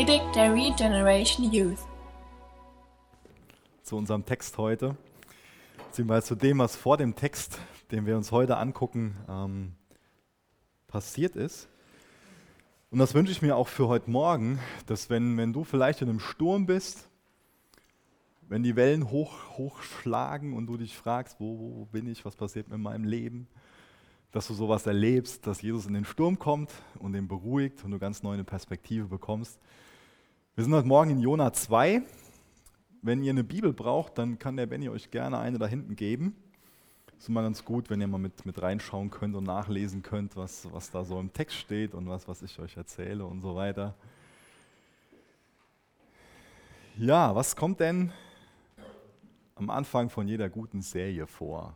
Predigt der Regeneration Youth. zu unserem Text heute, beziehungsweise zu dem, was vor dem Text, den wir uns heute angucken, ähm, passiert ist. Und das wünsche ich mir auch für heute Morgen, dass wenn, wenn du vielleicht in einem Sturm bist, wenn die Wellen hoch, hochschlagen und du dich fragst, wo, wo bin ich, was passiert mit meinem Leben, dass du sowas erlebst, dass Jesus in den Sturm kommt und den beruhigt und du ganz neue Perspektive bekommst. Wir sind heute Morgen in Jona 2. Wenn ihr eine Bibel braucht, dann kann der Benny euch gerne eine da hinten geben. Ist immer ganz gut, wenn ihr mal mit, mit reinschauen könnt und nachlesen könnt, was, was da so im Text steht und was, was ich euch erzähle und so weiter. Ja, was kommt denn am Anfang von jeder guten Serie vor?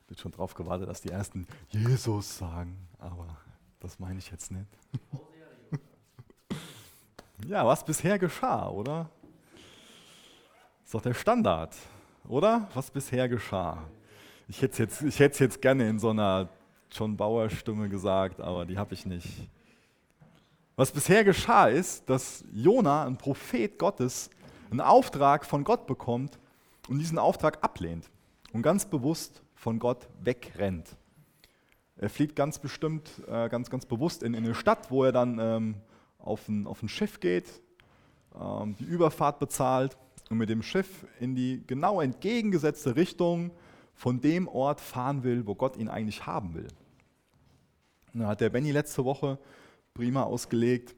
Ich bin schon drauf gewartet, dass die ersten Jesus sagen, aber das meine ich jetzt nicht. ja, was bisher geschah, oder? Ist doch der Standard, oder? Was bisher geschah. Ich hätte es jetzt, jetzt gerne in so einer John Bauer Stimme gesagt, aber die habe ich nicht. Was bisher geschah ist, dass Jona, ein Prophet Gottes, einen Auftrag von Gott bekommt und diesen Auftrag ablehnt und ganz bewusst von Gott wegrennt. Er fliegt ganz bestimmt, äh, ganz, ganz bewusst in, in, eine Stadt, wo er dann ähm, auf, ein, auf ein Schiff geht, ähm, die Überfahrt bezahlt und mit dem Schiff in die genau entgegengesetzte Richtung von dem Ort fahren will, wo Gott ihn eigentlich haben will. Und da hat der Benny letzte Woche prima ausgelegt,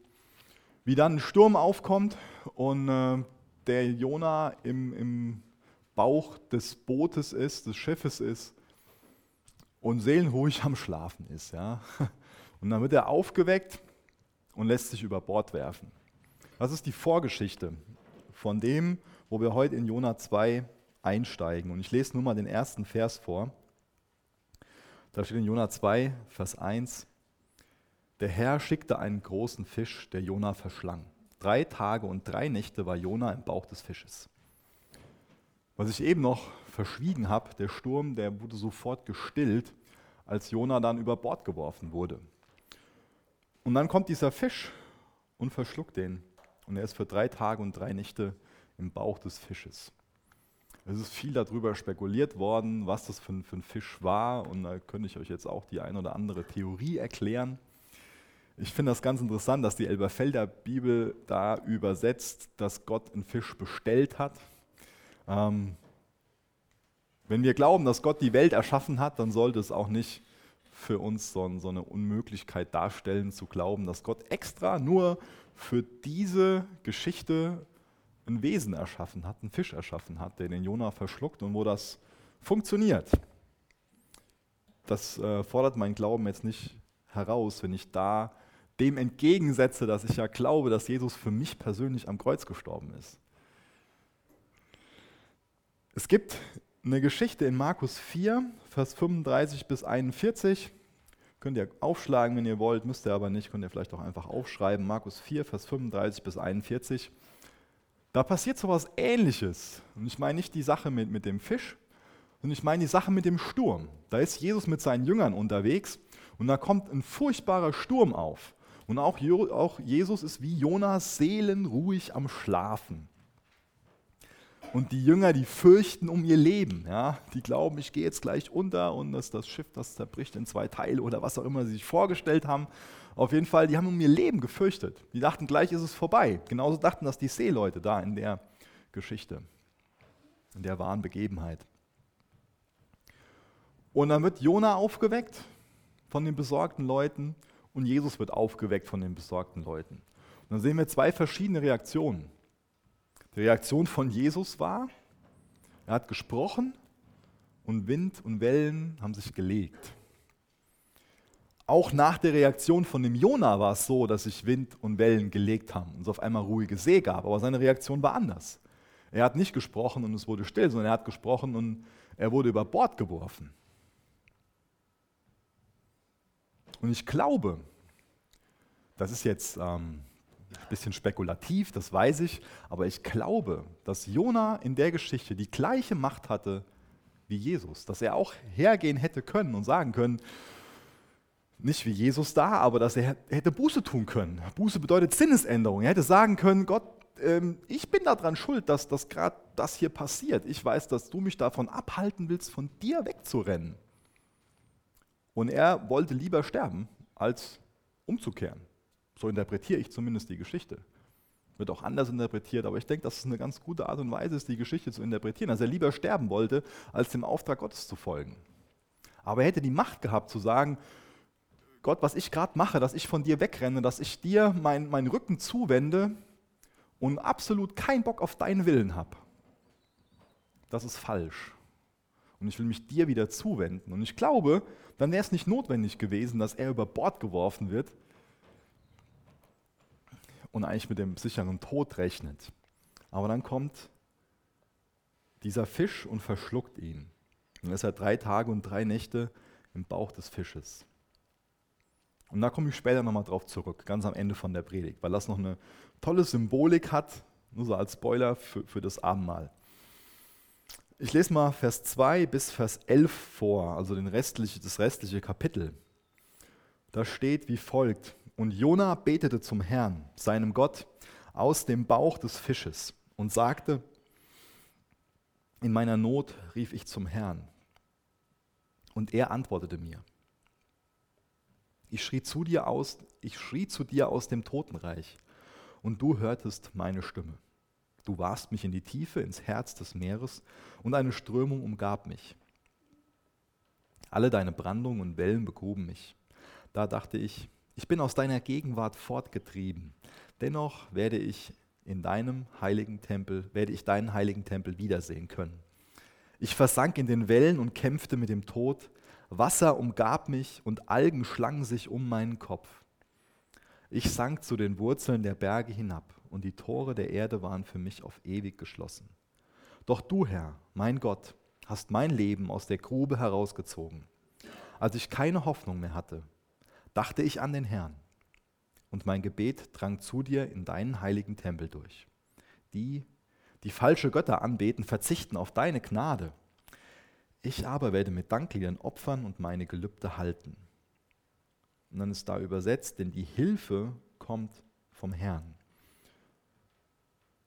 wie dann ein Sturm aufkommt und äh, der Jona im, im Bauch des Bootes ist, des Schiffes ist und seelenruhig am Schlafen ist. Ja? Und dann wird er aufgeweckt und lässt sich über Bord werfen. Das ist die Vorgeschichte von dem, wo wir heute in Jona 2 einsteigen. Und ich lese nur mal den ersten Vers vor. Da steht in Jona 2, Vers 1, der Herr schickte einen großen Fisch, der Jona verschlang. Drei Tage und drei Nächte war Jona im Bauch des Fisches. Was ich eben noch verschwiegen habe, der Sturm, der wurde sofort gestillt, als Jona dann über Bord geworfen wurde. Und dann kommt dieser Fisch und verschluckt den. Und er ist für drei Tage und drei Nächte im Bauch des Fisches. Es ist viel darüber spekuliert worden, was das für ein, für ein Fisch war. Und da könnte ich euch jetzt auch die ein oder andere Theorie erklären. Ich finde das ganz interessant, dass die Elberfelder Bibel da übersetzt, dass Gott einen Fisch bestellt hat. Ähm, wenn wir glauben, dass Gott die Welt erschaffen hat, dann sollte es auch nicht für uns so, so eine Unmöglichkeit darstellen, zu glauben, dass Gott extra nur für diese Geschichte ein Wesen erschaffen hat, einen Fisch erschaffen hat, der den Jonah verschluckt und wo das funktioniert. Das äh, fordert meinen Glauben jetzt nicht heraus, wenn ich da dem entgegensetze, dass ich ja glaube, dass Jesus für mich persönlich am Kreuz gestorben ist. Es gibt eine Geschichte in Markus 4, Vers 35 bis 41. Könnt ihr aufschlagen, wenn ihr wollt, müsst ihr aber nicht, könnt ihr vielleicht auch einfach aufschreiben. Markus 4, Vers 35 bis 41. Da passiert so etwas Ähnliches. Und ich meine nicht die Sache mit, mit dem Fisch, sondern ich meine die Sache mit dem Sturm. Da ist Jesus mit seinen Jüngern unterwegs und da kommt ein furchtbarer Sturm auf. Und auch, auch Jesus ist wie Jonas seelenruhig am Schlafen. Und die Jünger, die fürchten um ihr Leben. Ja? Die glauben, ich gehe jetzt gleich unter und dass das Schiff, das zerbricht in zwei Teile oder was auch immer sie sich vorgestellt haben. Auf jeden Fall, die haben um ihr Leben gefürchtet. Die dachten, gleich ist es vorbei. Genauso dachten das die Seeleute da in der Geschichte, in der wahren Begebenheit. Und dann wird Jona aufgeweckt von den besorgten Leuten und Jesus wird aufgeweckt von den besorgten Leuten. Und dann sehen wir zwei verschiedene Reaktionen. Die Reaktion von Jesus war, er hat gesprochen und Wind und Wellen haben sich gelegt. Auch nach der Reaktion von dem Jona war es so, dass sich Wind und Wellen gelegt haben und es auf einmal ruhige See gab. Aber seine Reaktion war anders. Er hat nicht gesprochen und es wurde still, sondern er hat gesprochen und er wurde über Bord geworfen. Und ich glaube, das ist jetzt ähm, bisschen spekulativ, das weiß ich, aber ich glaube, dass Jona in der Geschichte die gleiche Macht hatte wie Jesus, dass er auch hergehen hätte können und sagen können, nicht wie Jesus da, aber dass er hätte Buße tun können. Buße bedeutet Sinnesänderung. Er hätte sagen können, Gott, ähm, ich bin daran schuld, dass das gerade das hier passiert. Ich weiß, dass du mich davon abhalten willst, von dir wegzurennen. Und er wollte lieber sterben, als umzukehren. So interpretiere ich zumindest die Geschichte. Wird auch anders interpretiert, aber ich denke, dass es eine ganz gute Art und Weise ist, die Geschichte zu interpretieren. Dass er lieber sterben wollte, als dem Auftrag Gottes zu folgen. Aber er hätte die Macht gehabt zu sagen, Gott, was ich gerade mache, dass ich von dir wegrenne, dass ich dir meinen mein Rücken zuwende und absolut keinen Bock auf deinen Willen habe. Das ist falsch. Und ich will mich dir wieder zuwenden. Und ich glaube, dann wäre es nicht notwendig gewesen, dass er über Bord geworfen wird und eigentlich mit dem sicheren Tod rechnet. Aber dann kommt dieser Fisch und verschluckt ihn. Und ist er drei Tage und drei Nächte im Bauch des Fisches. Und da komme ich später nochmal drauf zurück, ganz am Ende von der Predigt, weil das noch eine tolle Symbolik hat, nur so als Spoiler für, für das Abendmahl. Ich lese mal Vers 2 bis Vers 11 vor, also den restliche, das restliche Kapitel. Da steht wie folgt: Und Jona betete zum Herrn, seinem Gott, aus dem Bauch des Fisches und sagte: In meiner Not rief ich zum Herrn. Und er antwortete mir. Ich schrie zu dir aus, ich schrie zu dir aus dem Totenreich, und du hörtest meine Stimme. Du warst mich in die Tiefe, ins Herz des Meeres, und eine Strömung umgab mich. Alle deine Brandungen und Wellen begruben mich. Da dachte ich, ich bin aus deiner Gegenwart fortgetrieben. Dennoch werde ich in deinem heiligen Tempel, werde ich deinen heiligen Tempel wiedersehen können. Ich versank in den Wellen und kämpfte mit dem Tod, Wasser umgab mich und Algen schlangen sich um meinen Kopf. Ich sank zu den Wurzeln der Berge hinab und die Tore der Erde waren für mich auf ewig geschlossen. Doch du, Herr, mein Gott, hast mein Leben aus der Grube herausgezogen. Als ich keine Hoffnung mehr hatte, dachte ich an den Herrn und mein Gebet drang zu dir in deinen heiligen Tempel durch. Die, die falsche Götter anbeten, verzichten auf deine Gnade. Ich aber werde mit Dankliedern opfern und meine Gelübde halten. Und dann ist da übersetzt, denn die Hilfe kommt vom Herrn.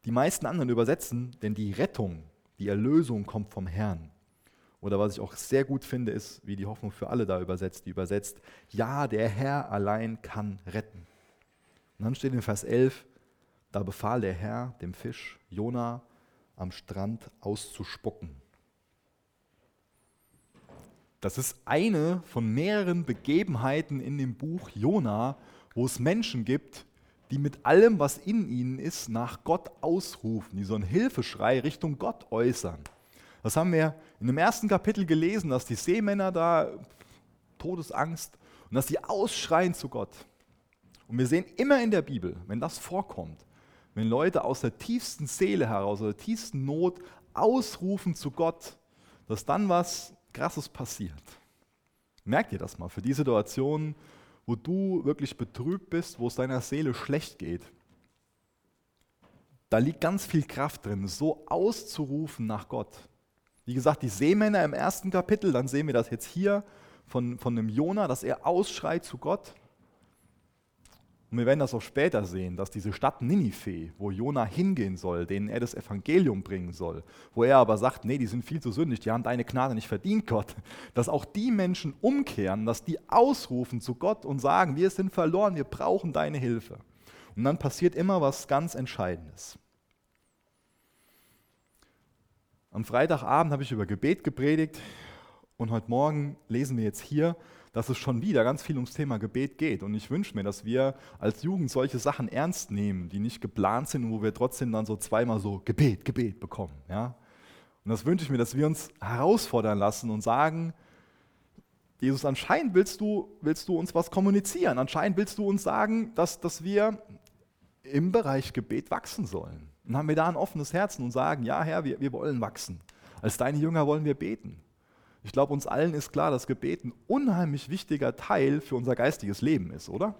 Die meisten anderen übersetzen, denn die Rettung, die Erlösung kommt vom Herrn. Oder was ich auch sehr gut finde, ist, wie die Hoffnung für alle da übersetzt, die übersetzt, ja, der Herr allein kann retten. Und dann steht in Vers 11, da befahl der Herr dem Fisch, Jona am Strand auszuspucken. Das ist eine von mehreren Begebenheiten in dem Buch Jona, wo es Menschen gibt, die mit allem, was in ihnen ist, nach Gott ausrufen, die so einen Hilfeschrei Richtung Gott äußern. Das haben wir in dem ersten Kapitel gelesen, dass die Seemänner da Todesangst und dass sie ausschreien zu Gott. Und wir sehen immer in der Bibel, wenn das vorkommt, wenn Leute aus der tiefsten Seele heraus, aus der tiefsten Not ausrufen zu Gott, dass dann was Krasses passiert. Merkt ihr das mal für die Situation, wo du wirklich betrübt bist, wo es deiner Seele schlecht geht? Da liegt ganz viel Kraft drin, so auszurufen nach Gott. Wie gesagt, die Seemänner im ersten Kapitel, dann sehen wir das jetzt hier von, von dem Jona, dass er ausschreit zu Gott. Und wir werden das auch später sehen, dass diese Stadt Ninive, wo Jona hingehen soll, denen er das Evangelium bringen soll, wo er aber sagt, nee, die sind viel zu sündig, die haben deine Gnade nicht verdient, Gott, dass auch die Menschen umkehren, dass die ausrufen zu Gott und sagen, wir sind verloren, wir brauchen deine Hilfe. Und dann passiert immer was ganz Entscheidendes. Am Freitagabend habe ich über Gebet gepredigt und heute Morgen lesen wir jetzt hier, dass es schon wieder ganz viel ums Thema Gebet geht. Und ich wünsche mir, dass wir als Jugend solche Sachen ernst nehmen, die nicht geplant sind und wo wir trotzdem dann so zweimal so Gebet, Gebet bekommen. Ja? Und das wünsche ich mir, dass wir uns herausfordern lassen und sagen, Jesus, anscheinend willst du, willst du uns was kommunizieren. Anscheinend willst du uns sagen, dass, dass wir im Bereich Gebet wachsen sollen. Und haben wir da ein offenes Herzen und sagen, ja Herr, wir, wir wollen wachsen. Als deine Jünger wollen wir beten. Ich glaube, uns allen ist klar, dass Gebet ein unheimlich wichtiger Teil für unser geistiges Leben ist, oder?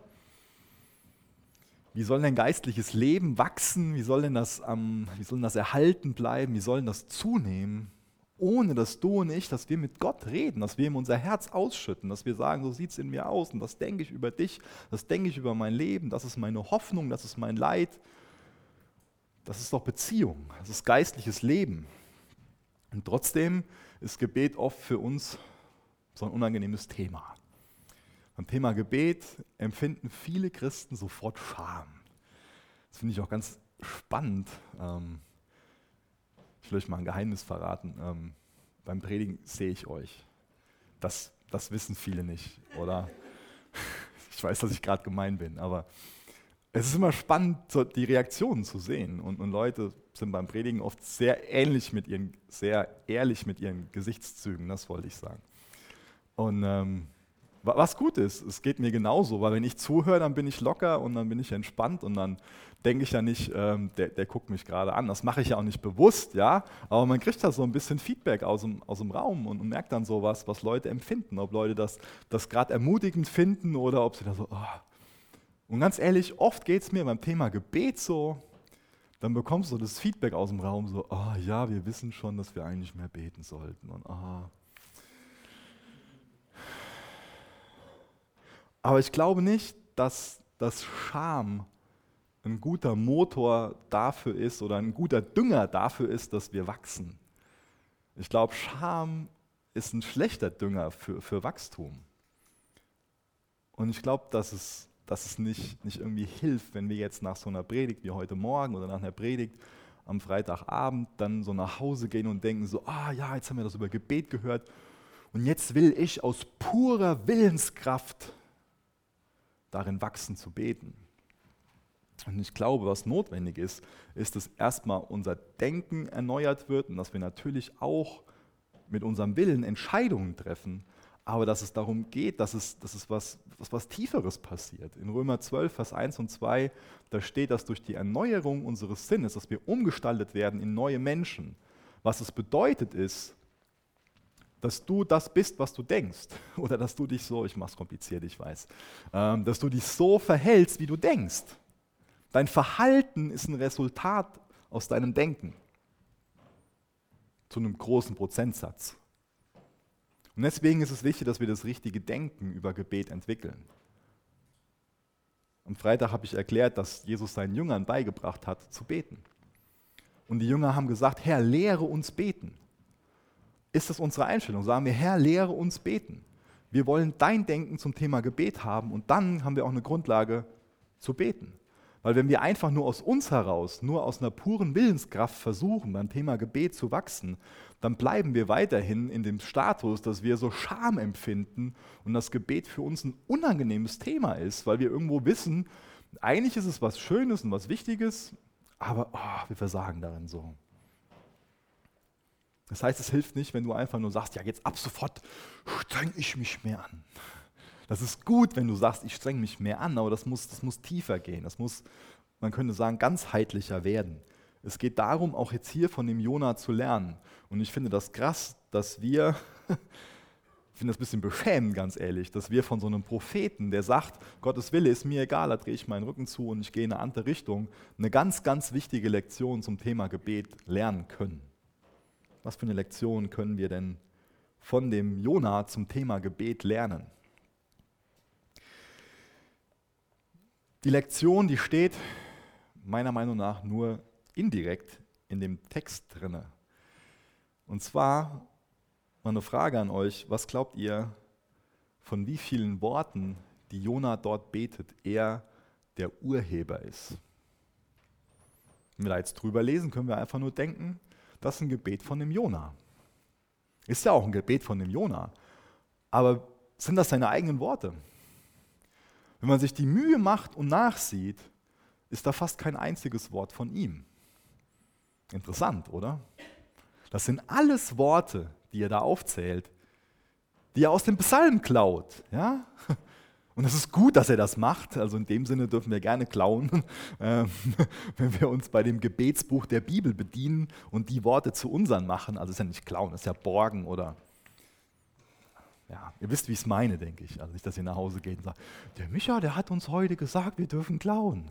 Wie soll denn geistliches Leben wachsen? Wie soll denn das, ähm, wie soll das erhalten bleiben? Wie soll denn das zunehmen? ohne dass du und ich, dass wir mit Gott reden, dass wir ihm unser Herz ausschütten, dass wir sagen, so sieht es in mir aus und das denke ich über dich, das denke ich über mein Leben, das ist meine Hoffnung, das ist mein Leid. Das ist doch Beziehung, das ist geistliches Leben. Und trotzdem ist Gebet oft für uns so ein unangenehmes Thema. Beim Thema Gebet empfinden viele Christen sofort Scham. Das finde ich auch ganz spannend. Ähm, ich will euch mal ein Geheimnis verraten. Ähm, beim Predigen sehe ich euch. Das, das wissen viele nicht, oder? Ich weiß, dass ich gerade gemein bin, aber es ist immer spannend, die Reaktionen zu sehen. Und, und, Leute sind beim Predigen oft sehr ähnlich mit ihren, sehr ehrlich mit ihren Gesichtszügen, das wollte ich sagen. Und ähm, was gut ist, es geht mir genauso, weil wenn ich zuhöre, dann bin ich locker und dann bin ich entspannt und dann denke ich ja nicht, ähm, der, der, guckt mich gerade an. Das mache ich ja auch nicht bewusst, ja. Aber man kriegt da so ein bisschen Feedback aus dem, aus dem Raum und, und merkt dann so was, was Leute empfinden, ob Leute das, das gerade ermutigend finden oder ob sie da so, oh. Und ganz ehrlich, oft geht es mir beim Thema Gebet so, dann bekommst du das Feedback aus dem Raum so, oh ja, wir wissen schon, dass wir eigentlich mehr beten sollten und oh, Aber ich glaube nicht, dass das Scham ein guter Motor dafür ist oder ein guter Dünger dafür ist, dass wir wachsen. Ich glaube, Scham ist ein schlechter Dünger für, für Wachstum. Und ich glaube, dass es, dass es nicht, nicht irgendwie hilft, wenn wir jetzt nach so einer Predigt wie heute Morgen oder nach einer Predigt am Freitagabend dann so nach Hause gehen und denken so, ah ja, jetzt haben wir das über Gebet gehört und jetzt will ich aus purer Willenskraft darin wachsen zu beten. Und ich glaube, was notwendig ist, ist, dass erstmal unser Denken erneuert wird und dass wir natürlich auch mit unserem Willen Entscheidungen treffen, aber dass es darum geht, dass es, dass es was, was, was Tieferes passiert. In Römer 12, Vers 1 und 2, da steht, dass durch die Erneuerung unseres Sinnes, dass wir umgestaltet werden in neue Menschen. Was es bedeutet ist, dass du das bist, was du denkst. Oder dass du dich so, ich mache es kompliziert, ich weiß, ähm, dass du dich so verhältst, wie du denkst. Dein Verhalten ist ein Resultat aus deinem Denken. Zu einem großen Prozentsatz. Und deswegen ist es wichtig, dass wir das richtige Denken über Gebet entwickeln. Am Freitag habe ich erklärt, dass Jesus seinen Jüngern beigebracht hat, zu beten. Und die Jünger haben gesagt, Herr, lehre uns beten ist das unsere Einstellung. Sagen wir, Herr, lehre uns beten. Wir wollen dein Denken zum Thema Gebet haben und dann haben wir auch eine Grundlage zu beten. Weil wenn wir einfach nur aus uns heraus, nur aus einer puren Willenskraft versuchen, beim Thema Gebet zu wachsen, dann bleiben wir weiterhin in dem Status, dass wir so Scham empfinden und das Gebet für uns ein unangenehmes Thema ist, weil wir irgendwo wissen, eigentlich ist es was Schönes und was Wichtiges, aber oh, wir versagen darin so. Das heißt, es hilft nicht, wenn du einfach nur sagst, ja, jetzt ab sofort streng ich mich mehr an. Das ist gut, wenn du sagst, ich streng mich mehr an, aber das muss, das muss tiefer gehen. Das muss, man könnte sagen, ganzheitlicher werden. Es geht darum, auch jetzt hier von dem Jona zu lernen. Und ich finde das krass, dass wir, ich finde das ein bisschen beschämend, ganz ehrlich, dass wir von so einem Propheten, der sagt, Gottes Wille ist mir egal, da drehe ich meinen Rücken zu und ich gehe in eine andere Richtung, eine ganz, ganz wichtige Lektion zum Thema Gebet lernen können. Was für eine Lektion können wir denn von dem Jona zum Thema Gebet lernen? Die Lektion, die steht meiner Meinung nach nur indirekt in dem Text drinne. Und zwar mal eine Frage an euch: Was glaubt ihr, von wie vielen Worten, die Jona dort betet, er der Urheber ist? Wenn wir da jetzt drüber lesen, können wir einfach nur denken, das ist ein Gebet von dem Jona. Ist ja auch ein Gebet von dem Jona. Aber sind das seine eigenen Worte? Wenn man sich die Mühe macht und nachsieht, ist da fast kein einziges Wort von ihm. Interessant, oder? Das sind alles Worte, die er da aufzählt, die er aus dem Psalm klaut. Ja? Und es ist gut, dass er das macht. Also in dem Sinne dürfen wir gerne klauen, ähm, wenn wir uns bei dem Gebetsbuch der Bibel bedienen und die Worte zu unseren machen. Also es ist ja nicht klauen, es ist ja borgen oder ja, ihr wisst, wie ich es meine, denke ich. Also nicht, dass ihr nach Hause geht und sagt, der Micha, der hat uns heute gesagt, wir dürfen klauen.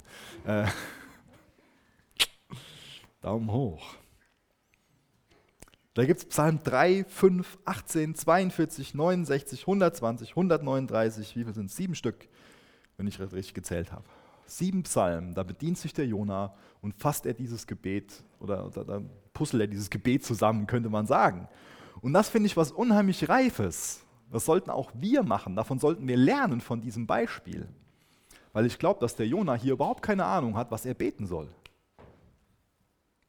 Äh, Daumen hoch. Da gibt es Psalm 3, 5, 18, 42, 69, 120, 139, wie viel sind es? Sieben Stück, wenn ich richtig gezählt habe. Sieben Psalmen, da bedient sich der Jona und fasst er dieses Gebet oder, oder da puzzelt er dieses Gebet zusammen, könnte man sagen. Und das finde ich was unheimlich Reifes. Das sollten auch wir machen, davon sollten wir lernen von diesem Beispiel. Weil ich glaube, dass der Jona hier überhaupt keine Ahnung hat, was er beten soll.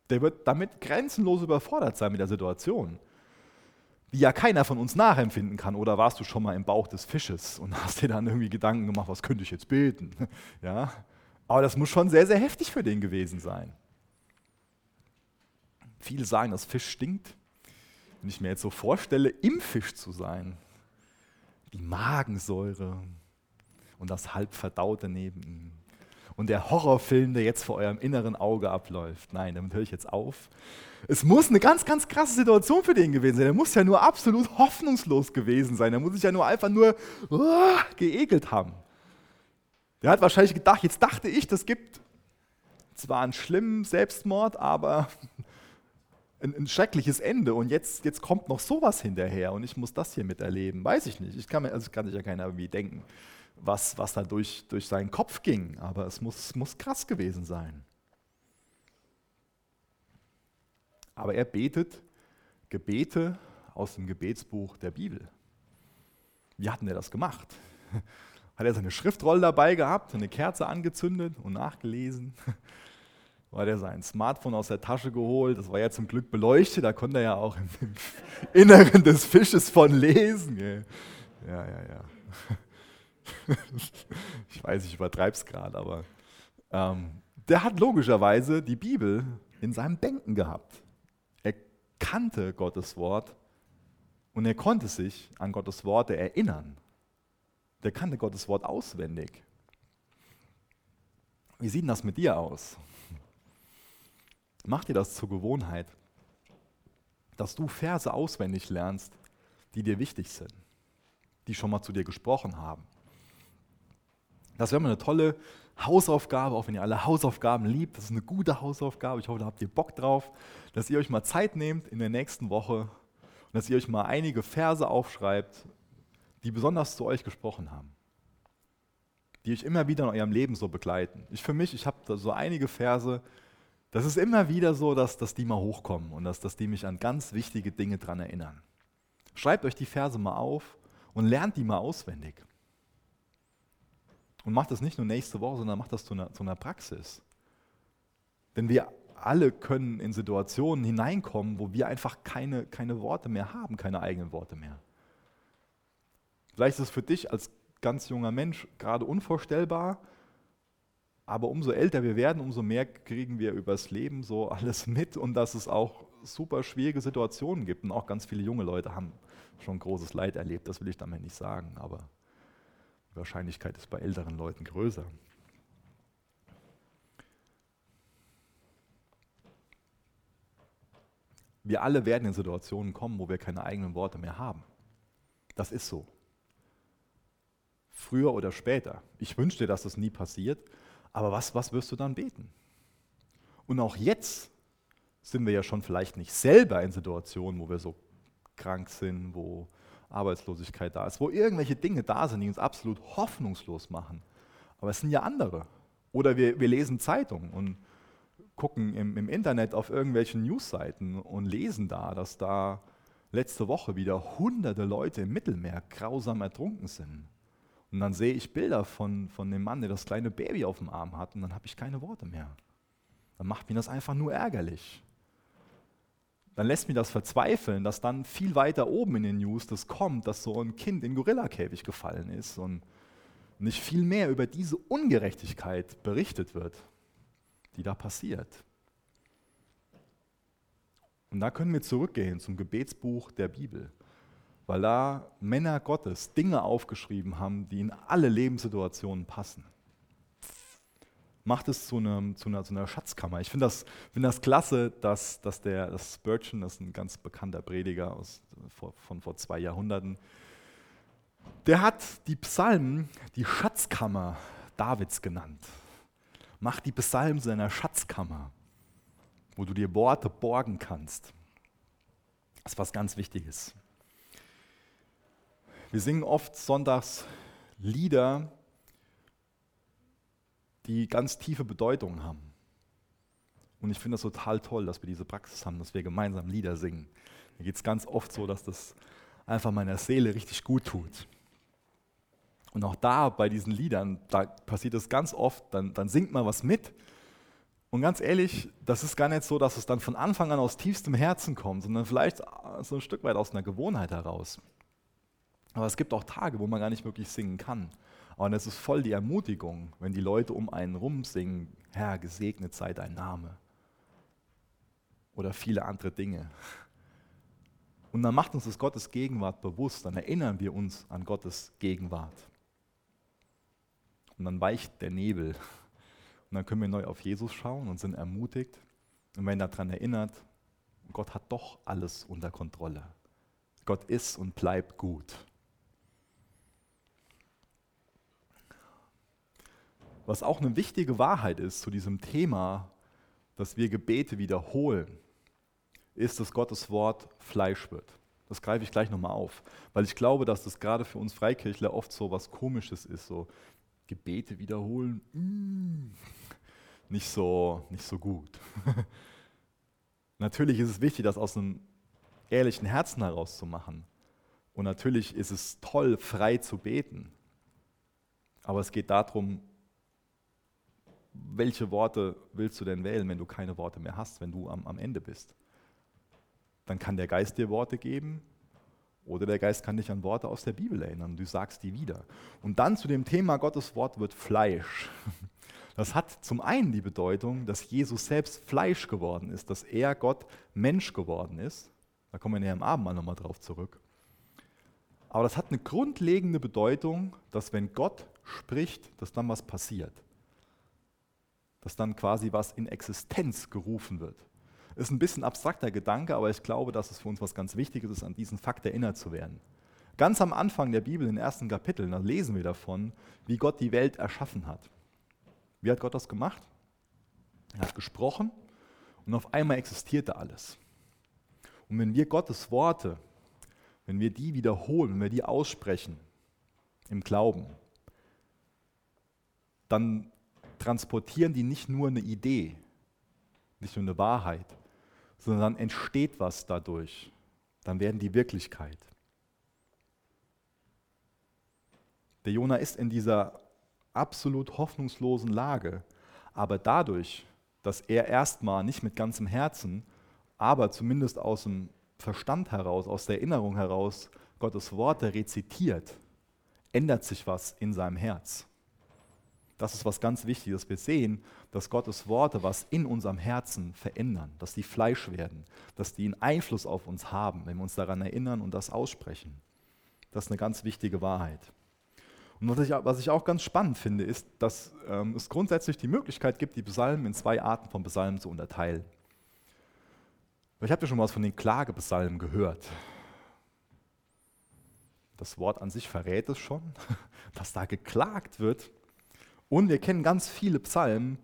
Der wird damit grenzenlos überfordert sein mit der Situation, die ja keiner von uns nachempfinden kann. Oder warst du schon mal im Bauch des Fisches und hast dir dann irgendwie Gedanken gemacht, was könnte ich jetzt beten? Ja? Aber das muss schon sehr, sehr heftig für den gewesen sein. Viele sagen, dass Fisch stinkt. Wenn ich mir jetzt so vorstelle, im Fisch zu sein, die Magensäure und das halb verdaute neben ihm und der Horrorfilm, der jetzt vor eurem inneren Auge abläuft. Nein, damit höre ich jetzt auf. Es muss eine ganz, ganz krasse Situation für den gewesen sein. Er muss ja nur absolut hoffnungslos gewesen sein. Er muss sich ja nur einfach nur oh, geekelt haben. Der hat wahrscheinlich gedacht, jetzt dachte ich, das gibt zwar einen schlimmen Selbstmord, aber ein, ein, schreckliches Ende. Und jetzt, jetzt kommt noch sowas hinterher und ich muss das hier miterleben. Weiß ich nicht. Ich kann, mir, also kann sich ja keiner irgendwie denken was, was da durch, durch seinen Kopf ging, aber es muss, muss krass gewesen sein. Aber er betet Gebete aus dem Gebetsbuch der Bibel. Wie hat denn er das gemacht? Hat er seine Schriftrolle dabei gehabt, eine Kerze angezündet und nachgelesen? Hat er sein Smartphone aus der Tasche geholt? Das war ja zum Glück beleuchtet, da konnte er ja auch im Inneren des Fisches von lesen. Ja, ja, ja. ich weiß, ich übertreibe es gerade, aber ähm, der hat logischerweise die Bibel in seinem Denken gehabt. Er kannte Gottes Wort und er konnte sich an Gottes Worte erinnern. Der kannte Gottes Wort auswendig. Wie sieht denn das mit dir aus? Mach dir das zur Gewohnheit, dass du Verse auswendig lernst, die dir wichtig sind, die schon mal zu dir gesprochen haben. Das wäre mal eine tolle Hausaufgabe, auch wenn ihr alle Hausaufgaben liebt. Das ist eine gute Hausaufgabe. Ich hoffe, da habt ihr Bock drauf, dass ihr euch mal Zeit nehmt in der nächsten Woche und dass ihr euch mal einige Verse aufschreibt, die besonders zu euch gesprochen haben. Die euch immer wieder in eurem Leben so begleiten. Ich für mich, ich habe da so einige Verse, das ist immer wieder so, dass, dass die mal hochkommen und dass, dass die mich an ganz wichtige Dinge dran erinnern. Schreibt euch die Verse mal auf und lernt die mal auswendig. Und macht das nicht nur nächste Woche, sondern macht das zu einer, zu einer Praxis. Denn wir alle können in Situationen hineinkommen, wo wir einfach keine, keine Worte mehr haben, keine eigenen Worte mehr. Vielleicht ist es für dich als ganz junger Mensch gerade unvorstellbar, aber umso älter wir werden, umso mehr kriegen wir übers Leben so alles mit und dass es auch super schwierige Situationen gibt. Und auch ganz viele junge Leute haben schon großes Leid erlebt, das will ich damit nicht sagen, aber Wahrscheinlichkeit ist bei älteren Leuten größer. Wir alle werden in Situationen kommen, wo wir keine eigenen Worte mehr haben. Das ist so. Früher oder später. Ich wünsche dir, dass das nie passiert, aber was, was wirst du dann beten? Und auch jetzt sind wir ja schon vielleicht nicht selber in Situationen, wo wir so krank sind, wo Arbeitslosigkeit da ist, wo irgendwelche Dinge da sind, die uns absolut hoffnungslos machen. Aber es sind ja andere. Oder wir, wir lesen Zeitungen und gucken im, im Internet auf irgendwelchen Newsseiten und lesen da, dass da letzte Woche wieder hunderte Leute im Mittelmeer grausam ertrunken sind. Und dann sehe ich Bilder von, von dem Mann, der das kleine Baby auf dem Arm hat, und dann habe ich keine Worte mehr. Dann macht mir das einfach nur ärgerlich dann lässt mich das verzweifeln, dass dann viel weiter oben in den News das kommt, dass so ein Kind in Gorillakäfig gefallen ist und nicht viel mehr über diese Ungerechtigkeit berichtet wird, die da passiert. Und da können wir zurückgehen zum Gebetsbuch der Bibel, weil da Männer Gottes Dinge aufgeschrieben haben, die in alle Lebenssituationen passen macht es zu, einem, zu, einer, zu einer Schatzkammer. Ich finde das, find das klasse, dass, dass der dass Spurgeon, das ist ein ganz bekannter Prediger aus, von, von vor zwei Jahrhunderten, der hat die Psalmen die Schatzkammer Davids genannt. Macht die Psalmen zu einer Schatzkammer, wo du dir Worte borgen kannst. Das ist was ganz Wichtiges. Wir singen oft sonntags Lieder, die ganz tiefe Bedeutung haben. Und ich finde das total toll, dass wir diese Praxis haben, dass wir gemeinsam Lieder singen. Mir geht es ganz oft so, dass das einfach meiner Seele richtig gut tut. Und auch da bei diesen Liedern, da passiert es ganz oft, dann, dann singt man was mit. Und ganz ehrlich, das ist gar nicht so, dass es dann von Anfang an aus tiefstem Herzen kommt, sondern vielleicht so ein Stück weit aus einer Gewohnheit heraus. Aber es gibt auch Tage, wo man gar nicht wirklich singen kann. Und es ist voll die Ermutigung, wenn die Leute um einen rum singen, Herr, gesegnet sei dein Name. Oder viele andere Dinge. Und dann macht uns das Gottes Gegenwart bewusst, dann erinnern wir uns an Gottes Gegenwart. Und dann weicht der Nebel. Und dann können wir neu auf Jesus schauen und sind ermutigt. Und werden daran erinnert, Gott hat doch alles unter Kontrolle. Gott ist und bleibt gut. Was auch eine wichtige Wahrheit ist zu diesem Thema, dass wir Gebete wiederholen, ist, dass Gottes Wort Fleisch wird. Das greife ich gleich nochmal auf, weil ich glaube, dass das gerade für uns Freikirchler oft so was Komisches ist, so Gebete wiederholen, mm, nicht, so, nicht so gut. natürlich ist es wichtig, das aus einem ehrlichen Herzen heraus zu machen. Und natürlich ist es toll, frei zu beten. Aber es geht darum, welche Worte willst du denn wählen, wenn du keine Worte mehr hast, wenn du am, am Ende bist? dann kann der Geist dir Worte geben oder der Geist kann dich an Worte aus der Bibel erinnern. Du sagst die wieder. Und dann zu dem Thema Gottes Wort wird Fleisch. Das hat zum einen die Bedeutung, dass Jesus selbst Fleisch geworden ist, dass er Gott Mensch geworden ist. Da kommen wir näher im Abendmahl nochmal drauf zurück. Aber das hat eine grundlegende Bedeutung, dass wenn Gott spricht, dass dann was passiert. Dass dann quasi was in Existenz gerufen wird. Ist ein bisschen abstrakter Gedanke, aber ich glaube, dass es für uns was ganz Wichtiges ist, an diesen Fakt erinnert zu werden. Ganz am Anfang der Bibel, in den ersten Kapiteln, da lesen wir davon, wie Gott die Welt erschaffen hat. Wie hat Gott das gemacht? Er hat gesprochen und auf einmal existierte alles. Und wenn wir Gottes Worte, wenn wir die wiederholen, wenn wir die aussprechen im Glauben, dann transportieren die nicht nur eine Idee, nicht nur eine Wahrheit, sondern dann entsteht was dadurch. Dann werden die Wirklichkeit. Der Jonah ist in dieser absolut hoffnungslosen Lage, aber dadurch, dass er erstmal nicht mit ganzem Herzen, aber zumindest aus dem Verstand heraus, aus der Erinnerung heraus Gottes Worte rezitiert, ändert sich was in seinem Herz. Das ist was ganz Wichtiges. Wir sehen, dass Gottes Worte was in unserem Herzen verändern, dass die Fleisch werden, dass die einen Einfluss auf uns haben, wenn wir uns daran erinnern und das aussprechen. Das ist eine ganz wichtige Wahrheit. Und was ich, was ich auch ganz spannend finde, ist, dass ähm, es grundsätzlich die Möglichkeit gibt, die Psalmen in zwei Arten von Psalmen zu unterteilen. Ich habe ja schon was von den Klagebesalmen gehört. Das Wort an sich verrät es schon, dass da geklagt wird und wir kennen ganz viele Psalmen,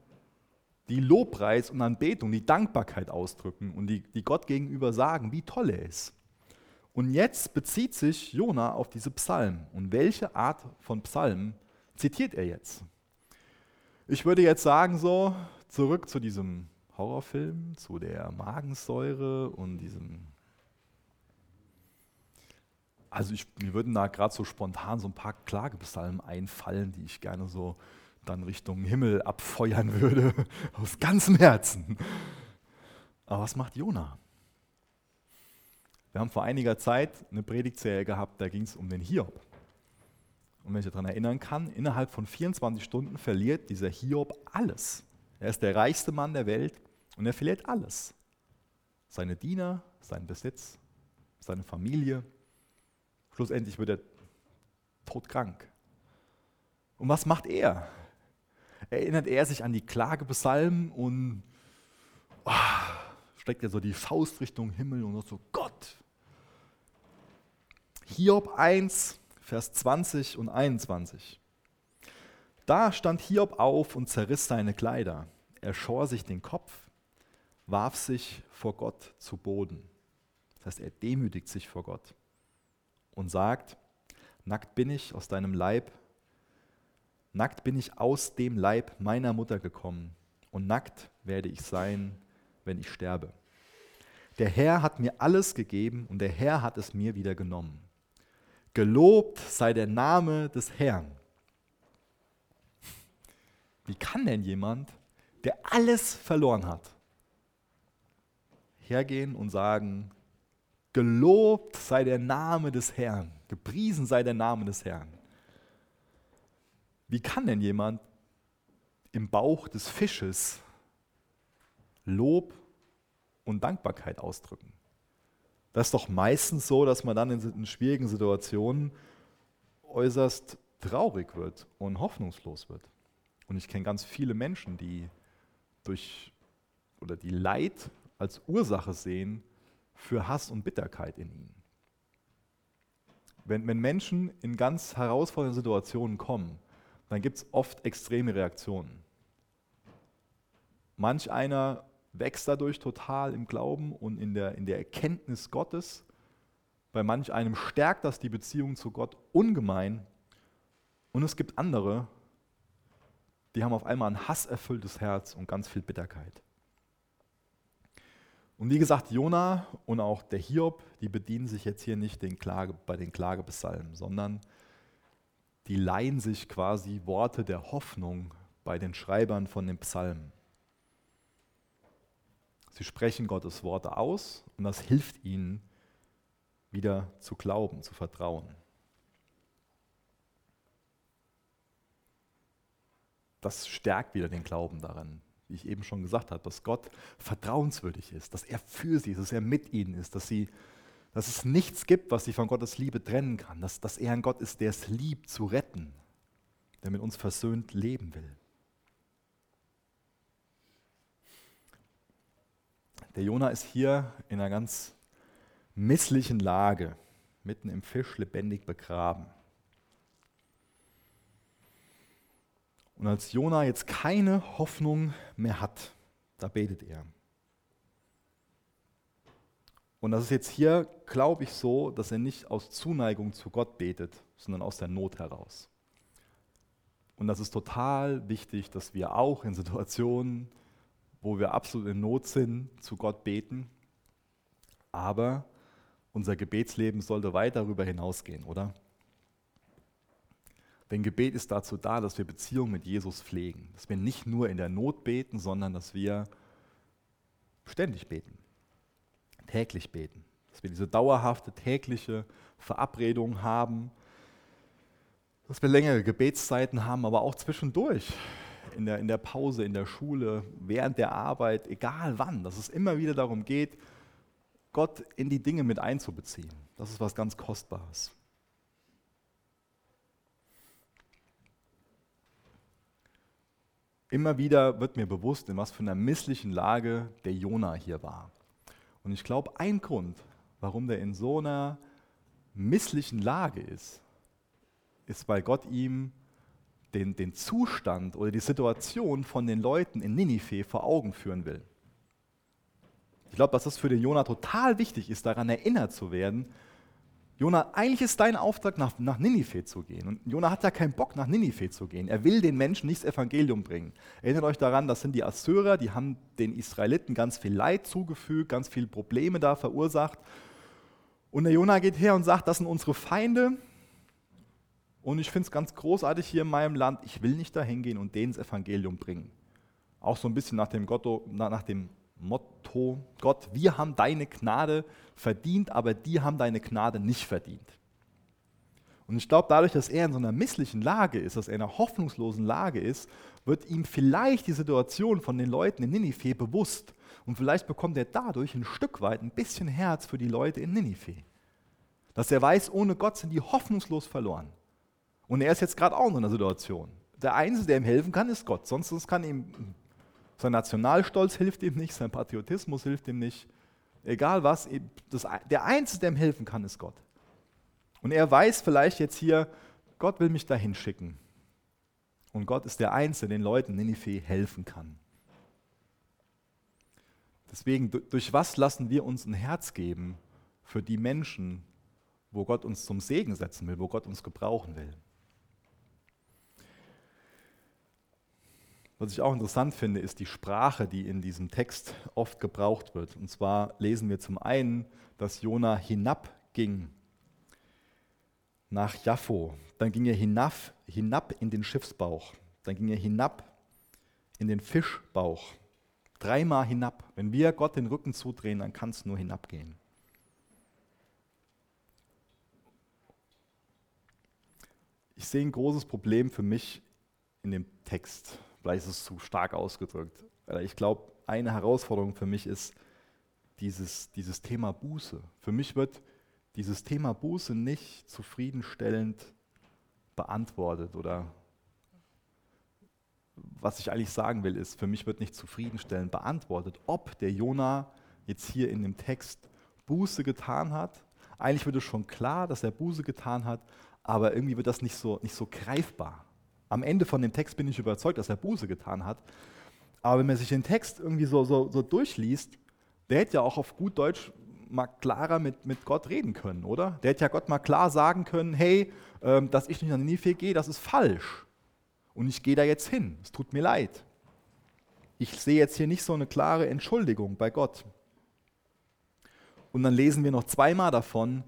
die Lobpreis und Anbetung, die Dankbarkeit ausdrücken und die, die Gott gegenüber sagen, wie toll er ist. Und jetzt bezieht sich Jona auf diese Psalmen. Und welche Art von Psalmen zitiert er jetzt? Ich würde jetzt sagen, so zurück zu diesem Horrorfilm, zu der Magensäure und diesem. Also ich, mir würden da gerade so spontan so ein paar Klagepsalmen einfallen, die ich gerne so dann Richtung Himmel abfeuern würde, aus ganzem Herzen. Aber was macht Jona? Wir haben vor einiger Zeit eine Predigtserie gehabt, da ging es um den Hiob. Und wenn ich daran erinnern kann, innerhalb von 24 Stunden verliert dieser Hiob alles. Er ist der reichste Mann der Welt und er verliert alles. Seine Diener, seinen Besitz, seine Familie. Schlussendlich wird er todkrank. Und was macht er? Erinnert er sich an die Klagebesalmen und oh, streckt er so die Faust Richtung Himmel und so, Gott. Hiob 1, Vers 20 und 21. Da stand Hiob auf und zerriss seine Kleider. Er schor sich den Kopf, warf sich vor Gott zu Boden. Das heißt, er demütigt sich vor Gott und sagt, nackt bin ich aus deinem Leib, nackt bin ich aus dem Leib meiner Mutter gekommen und nackt werde ich sein, wenn ich sterbe. Der Herr hat mir alles gegeben und der Herr hat es mir wieder genommen. Gelobt sei der Name des Herrn. Wie kann denn jemand, der alles verloren hat, hergehen und sagen, gelobt sei der Name des Herrn, gepriesen sei der Name des Herrn. Wie kann denn jemand im Bauch des Fisches Lob und Dankbarkeit ausdrücken? Das ist doch meistens so, dass man dann in, schwierigen Situationen äußerst traurig wird und hoffnungslos wird. Und ich kenne ganz viele Menschen, die durch oder die Leid als Ursache sehen für Hass und Bitterkeit in ihnen. Wenn, wenn Menschen in ganz herausfordernden Situationen kommen, dann gibt es oft extreme Reaktionen. Manch einer wächst dadurch total im Glauben und in der, in der Erkenntnis Gottes. Bei manch einem stärkt das die Beziehung zu Gott ungemein. Und es gibt andere, die haben auf einmal ein hasserfülltes Herz und ganz viel Bitterkeit. Und wie gesagt, Jona und auch der Hiob, die bedienen sich jetzt hier nicht den Klage, bei den Klagebesalmen, sondern die leihen sich quasi Worte der Hoffnung bei den Schreibern von den Psalmen. Sie sprechen Gottes Worte aus und das hilft ihnen, wieder zu glauben, zu vertrauen. das stärkt wieder den Glauben daran, wie ich eben schon gesagt habe, dass Gott vertrauenswürdig ist, dass er für sie ist, dass er mit ihnen ist, dass, sie, dass es nichts gibt, was sie von Gottes Liebe trennen kann, dass, dass er ein Gott ist, der es liebt zu retten, der mit uns versöhnt leben will. Der Jona ist hier in einer ganz misslichen Lage, mitten im Fisch lebendig begraben. Und als Jona jetzt keine Hoffnung mehr hat, da betet er. Und das ist jetzt hier, glaube ich, so, dass er nicht aus Zuneigung zu Gott betet, sondern aus der Not heraus. Und das ist total wichtig, dass wir auch in Situationen, wo wir absolut in Not sind, zu Gott beten. Aber unser Gebetsleben sollte weit darüber hinausgehen, oder? Denn Gebet ist dazu da, dass wir Beziehungen mit Jesus pflegen. Dass wir nicht nur in der Not beten, sondern dass wir ständig beten, täglich beten. Dass wir diese dauerhafte tägliche Verabredung haben, dass wir längere Gebetszeiten haben, aber auch zwischendurch, in der, in der Pause, in der Schule, während der Arbeit, egal wann, dass es immer wieder darum geht, Gott in die Dinge mit einzubeziehen. Das ist was ganz Kostbares. Immer wieder wird mir bewusst, in was für einer misslichen Lage der Jona hier war. Und ich glaube, ein Grund, warum der in so einer misslichen Lage ist, ist, weil Gott ihm den, den Zustand oder die Situation von den Leuten in Ninive vor Augen führen will. Ich glaube, dass das für den Jona total wichtig ist, daran erinnert zu werden, Jona, eigentlich ist dein Auftrag, nach, nach Ninive zu gehen. Und Jona hat ja keinen Bock, nach Ninive zu gehen. Er will den Menschen nicht das Evangelium bringen. Erinnert euch daran, das sind die Assyrer, die haben den Israeliten ganz viel Leid zugefügt, ganz viele Probleme da verursacht. Und der Jona geht her und sagt, das sind unsere Feinde. Und ich finde es ganz großartig hier in meinem Land, ich will nicht dahin gehen und denen das Evangelium bringen. Auch so ein bisschen nach dem, Gotto, nach dem Motto, Gott, wir haben deine Gnade verdient, aber die haben deine Gnade nicht verdient. Und ich glaube, dadurch, dass er in so einer misslichen Lage ist, dass er in einer hoffnungslosen Lage ist, wird ihm vielleicht die Situation von den Leuten in Ninive bewusst. Und vielleicht bekommt er dadurch ein Stück weit ein bisschen Herz für die Leute in Ninive. Dass er weiß, ohne Gott sind die hoffnungslos verloren. Und er ist jetzt gerade auch in einer Situation. Der Einzige, der ihm helfen kann, ist Gott. Sonst kann ihm sein Nationalstolz hilft ihm nicht, sein Patriotismus hilft ihm nicht. Egal was, das, der Einzige, der ihm helfen kann, ist Gott. Und er weiß vielleicht jetzt hier, Gott will mich dahin schicken. Und Gott ist der Einzige, den Leuten Ninive helfen kann. Deswegen, durch was lassen wir uns ein Herz geben für die Menschen, wo Gott uns zum Segen setzen will, wo Gott uns gebrauchen will. Was ich auch interessant finde, ist die Sprache, die in diesem Text oft gebraucht wird. Und zwar lesen wir zum einen, dass Jona hinabging nach Jaffo. Dann ging er hinab, hinab in den Schiffsbauch. Dann ging er hinab in den Fischbauch. Dreimal hinab. Wenn wir Gott den Rücken zudrehen, dann kann es nur hinabgehen. Ich sehe ein großes Problem für mich in dem Text. Vielleicht ist es zu stark ausgedrückt. Ich glaube, eine Herausforderung für mich ist dieses, dieses Thema Buße. Für mich wird dieses Thema Buße nicht zufriedenstellend beantwortet oder was ich eigentlich sagen will, ist, für mich wird nicht zufriedenstellend beantwortet, ob der Jona jetzt hier in dem Text Buße getan hat. Eigentlich wird es schon klar, dass er Buße getan hat, aber irgendwie wird das nicht so, nicht so greifbar. Am Ende von dem Text bin ich überzeugt, dass er Buße getan hat. Aber wenn man sich den Text irgendwie so, so, so durchliest, der hätte ja auch auf gut Deutsch mal klarer mit, mit Gott reden können, oder? Der hätte ja Gott mal klar sagen können, hey, ähm, dass ich nicht nach Ninive gehe, das ist falsch. Und ich gehe da jetzt hin. Es tut mir leid. Ich sehe jetzt hier nicht so eine klare Entschuldigung bei Gott. Und dann lesen wir noch zweimal davon,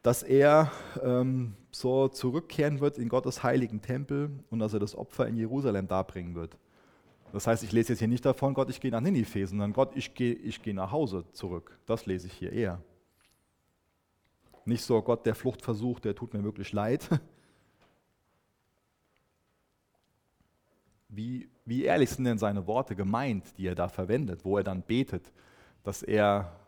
dass er ähm, so zurückkehren wird in Gottes heiligen Tempel und dass er das Opfer in Jerusalem darbringen wird. Das heißt, ich lese jetzt hier nicht davon, Gott, ich gehe nach Ninive, sondern Gott, ich gehe, ich gehe nach Hause zurück. Das lese ich hier eher. Nicht so, Gott, der Fluchtversuch, der tut mir wirklich leid, Wie, wie ehrlich sind denn seine Worte gemeint, die er da verwendet, wo er dann betet, dass er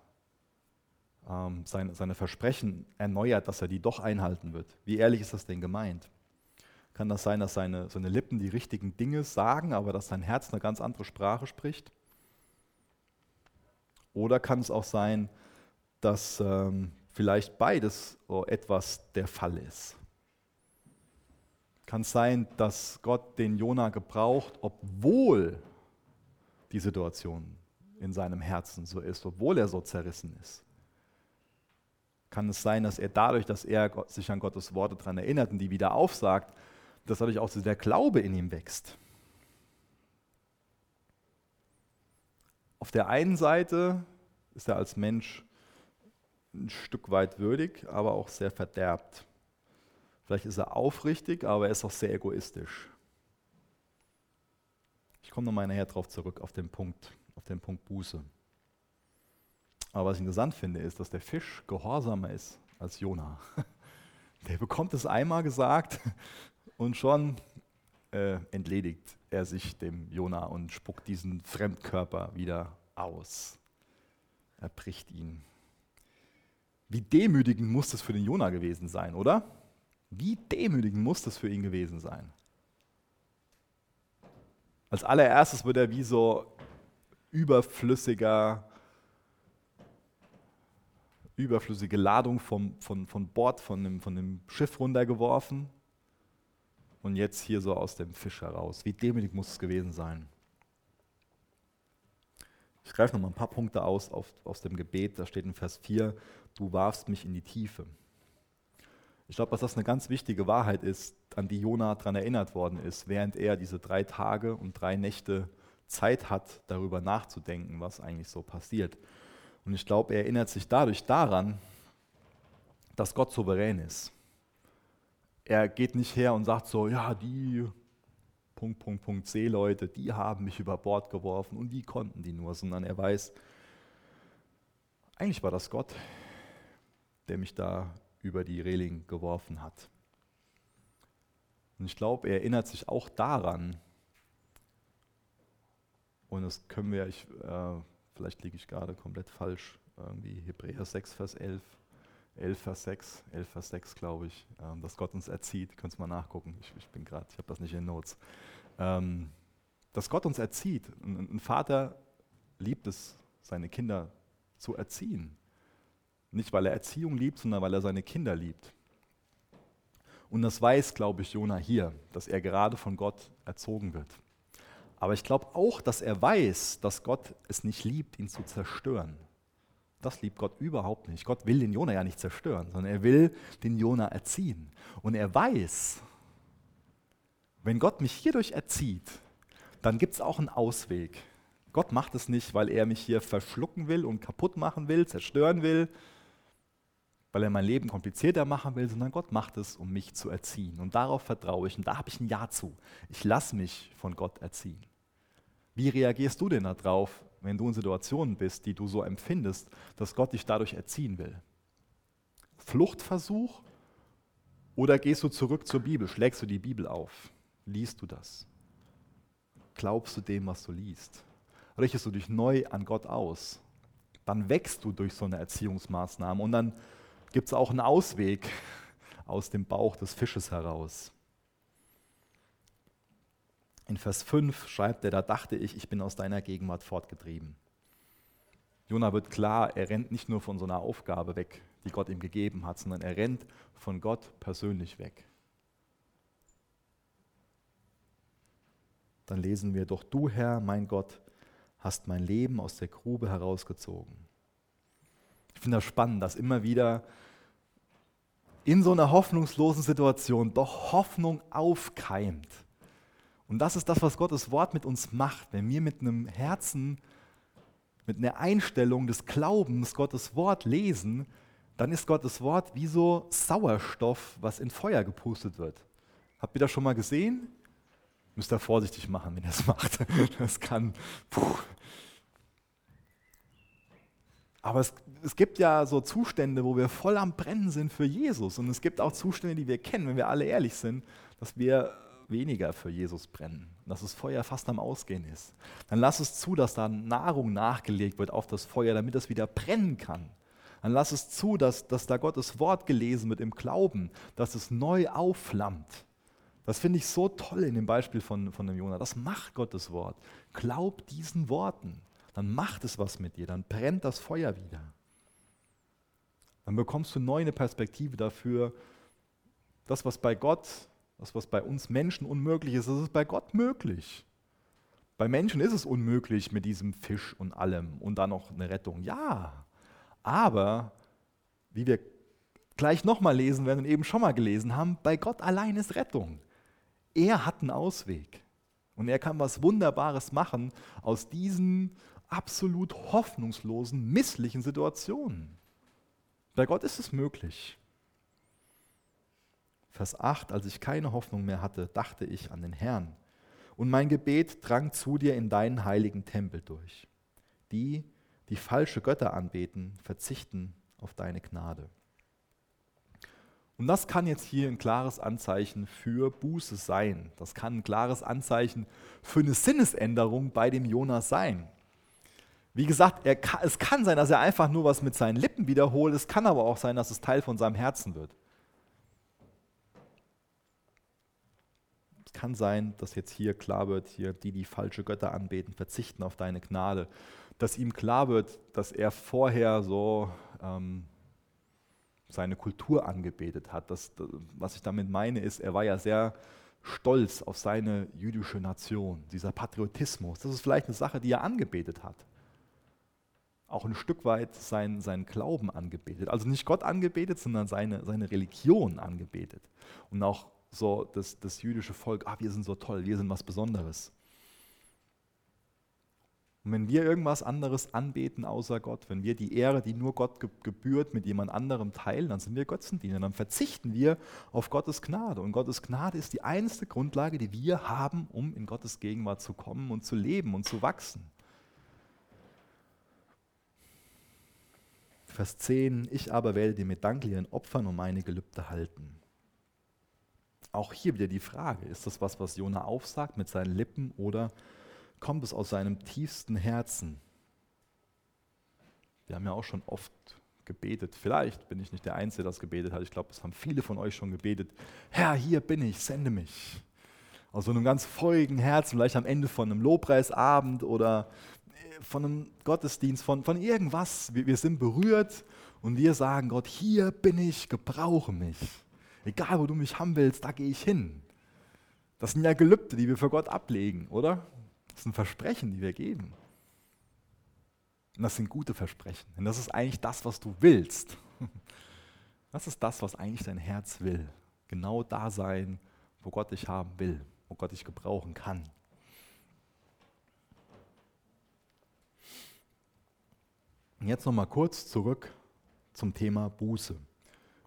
ähm, seine, seine Versprechen erneuert, dass er die doch einhalten wird? Wie ehrlich ist das denn gemeint? Kann das sein, dass seine, seine Lippen die richtigen Dinge sagen, aber dass sein Herz eine ganz andere Sprache spricht? Oder kann es auch sein, dass ähm, vielleicht beides etwas der Fall ist? kann es sein, dass Gott den Jona gebraucht, obwohl die Situation in seinem Herzen so ist, obwohl er so zerrissen ist. Kann es sein, dass er dadurch, dass er sich an Gottes Worte daran erinnert und die wieder aufsagt, dass dadurch auch der Glaube in ihm wächst. Auf der einen Seite ist er als Mensch ein Stück weit würdig, aber auch sehr verderbt. Vielleicht ist er aufrichtig, aber er ist auch sehr egoistisch. Ich komme nochmal nachher darauf zurück, auf den Punkt, auf den Punkt Buße. Aber was ich interessant finde, ist, dass der Fisch gehorsamer ist als Jona. Der bekommt es einmal gesagt und schon äh, entledigt er sich dem Jona und spuckt diesen Fremdkörper wieder aus. Er bricht ihn. Wie demütigend muss das für den Jona gewesen sein, oder? Wie demütigend muss das für ihn gewesen sein? Als allererstes wird er wie so überflüssiger, überflüssige Ladung vom, von, von Bord, von dem, von dem Schiff runtergeworfen und jetzt hier so aus dem Fisch heraus. Wie demütig muss es gewesen sein? Ich greife noch mal ein paar Punkte aus auf, aus dem Gebet. Da steht in Vers 4, du warfst mich in die Tiefe. Ich glaube, dass das eine ganz wichtige Wahrheit ist, an die Jona daran erinnert worden ist, während er diese drei Tage und drei Nächte Zeit hat, darüber nachzudenken, was eigentlich so passiert. Und ich glaube, er erinnert sich dadurch daran, dass Gott souverän ist. Er geht nicht her und sagt so, ja, die Punkt, Punkt, Punkt, Seeleute, die haben mich über Bord geworfen und die konnten die nur, sondern er weiß, eigentlich war das Gott, der mich da über die Reling geworfen hat. Und ich glaube, er erinnert sich auch daran, und das können wir, ich, äh, vielleicht liege ich gerade komplett falsch, irgendwie Hebräer 6, Vers 11, 11, Vers 6, 11, Vers 6, glaube ich, ähm, dass Gott uns erzieht. Könnt ihr mal nachgucken, ich, ich bin gerade, ich habe das nicht in Notes. Ähm, dass Gott uns erzieht. Ein, ein Vater liebt es, seine Kinder zu erziehen. Nicht, weil er Erziehung liebt, sondern weil er seine Kinder liebt. Und das weiß, glaube ich, Jona hier, dass er gerade von Gott erzogen wird. Aber ich glaube auch, dass er weiß, dass Gott es nicht liebt, ihn zu zerstören. Das liebt Gott überhaupt nicht. Gott will den Jona ja nicht zerstören, sondern er will den Jona erziehen. Und er weiß, wenn Gott mich hierdurch erzieht, dann gibt es auch einen Ausweg. Gott macht es nicht, weil er mich hier verschlucken will und kaputt machen will, zerstören will, weil er mein Leben komplizierter machen will, sondern Gott macht es, um mich zu erziehen. Und darauf vertraue ich und da habe ich ein Ja zu. Ich lasse mich von Gott erziehen. Wie reagierst du denn darauf, wenn du in Situationen bist, die du so empfindest, dass Gott dich dadurch erziehen will? Fluchtversuch oder gehst du zurück zur Bibel, schlägst du die Bibel auf, liest du das? Glaubst du dem, was du liest? Richtest du dich neu an Gott aus? Dann wächst du durch so eine Erziehungsmaßnahme und dann gibt es auch einen Ausweg aus dem Bauch des Fisches heraus. In Vers 5 schreibt er, da dachte ich, ich bin aus deiner Gegenwart fortgetrieben. Jona wird klar, er rennt nicht nur von so einer Aufgabe weg, die Gott ihm gegeben hat, sondern er rennt von Gott persönlich weg. Dann lesen wir, doch du Herr, mein Gott, hast mein Leben aus der Grube herausgezogen. Ich finde das spannend, dass immer wieder in so einer hoffnungslosen Situation doch Hoffnung aufkeimt. Und das ist das, was Gottes Wort mit uns macht. Wenn wir mit einem Herzen, mit einer Einstellung des Glaubens Gottes Wort lesen, dann ist Gottes Wort wie so Sauerstoff, was in Feuer gepustet wird. Habt ihr das schon mal gesehen? Müsst ihr vorsichtig machen, wenn ihr es macht. Das kann. Puh. Aber es, es gibt ja so Zustände, wo wir voll am Brennen sind für Jesus. Und es gibt auch Zustände, die wir kennen, wenn wir alle ehrlich sind, dass wir weniger für Jesus brennen, dass das Feuer fast am Ausgehen ist. Dann lass es zu, dass da Nahrung nachgelegt wird auf das Feuer, damit es wieder brennen kann. Dann lass es zu, dass, dass da Gottes Wort gelesen wird im Glauben, dass es neu aufflammt. Das finde ich so toll in dem Beispiel von, von dem Jonah. Das macht Gottes Wort. Glaub diesen Worten dann macht es was mit dir, dann brennt das Feuer wieder. Dann bekommst du neu eine Perspektive dafür, das, was bei Gott, das, was bei uns Menschen unmöglich ist, das ist bei Gott möglich. Bei Menschen ist es unmöglich mit diesem Fisch und allem und dann noch eine Rettung. Ja, aber wie wir gleich nochmal lesen werden und eben schon mal gelesen haben, bei Gott allein ist Rettung. Er hat einen Ausweg. Und er kann was Wunderbares machen aus diesen absolut hoffnungslosen, misslichen Situationen. Bei Gott ist es möglich. Vers 8, als ich keine Hoffnung mehr hatte, dachte ich an den Herrn. Und mein Gebet drang zu dir in deinen heiligen Tempel durch. Die, die falsche Götter anbeten, verzichten auf deine Gnade. Und das kann jetzt hier ein klares Anzeichen für Buße sein. Das kann ein klares Anzeichen für eine Sinnesänderung bei dem Jonas sein. Wie gesagt, kann, es kann sein, dass er einfach nur was mit seinen Lippen wiederholt. Es kann aber auch sein, dass es Teil von seinem Herzen wird. Kann sein, dass jetzt hier klar wird, hier die, die falsche Götter anbeten, verzichten auf deine Gnade. Dass ihm klar wird, dass er vorher so ähm, seine Kultur angebetet hat. Das, was ich damit meine, ist, er war ja sehr stolz auf seine jüdische Nation, dieser Patriotismus. Das ist vielleicht eine Sache, die er angebetet hat auch ein Stück weit seinen, seinen Glauben angebetet. Also nicht Gott angebetet, sondern seine, seine Religion angebetet. Und auch so das, das jüdische Volk, ah, wir sind so toll, wir sind was Besonderes. Und wenn wir irgendwas anderes anbeten außer Gott, wenn wir die Ehre, die nur Gott gebührt, mit jemand anderem teilen, dann sind wir Götzendiener, dann verzichten wir auf Gottes Gnade. Und Gottes Gnade ist die einzige Grundlage, die wir haben, um in Gottes Gegenwart zu kommen und zu leben und zu wachsen. Vers 10, ich aber werde dir mit danklichen Opfern um meine Gelübde halten. Auch hier wieder die Frage, ist das was, was Jona aufsagt mit seinen Lippen oder kommt es aus seinem tiefsten Herzen? Wir haben ja auch schon oft gebetet, vielleicht bin ich nicht der Einzige, der das gebetet hat, ich glaube, es haben viele von euch schon gebetet, Herr, hier bin ich, sende mich. Aus so einem ganz feurigen Herzen, vielleicht am Ende von einem Lobpreisabend oder von einem Gottesdienst, von, von irgendwas. Wir, wir sind berührt und wir sagen, Gott, hier bin ich, gebrauche mich. Egal, wo du mich haben willst, da gehe ich hin. Das sind ja Gelübde, die wir für Gott ablegen, oder? Das sind Versprechen, die wir geben. Und das sind gute Versprechen. Denn das ist eigentlich das, was du willst. Das ist das, was eigentlich dein Herz will. Genau da sein, wo Gott dich haben will, wo Gott dich gebrauchen kann. Und jetzt nochmal kurz zurück zum Thema Buße.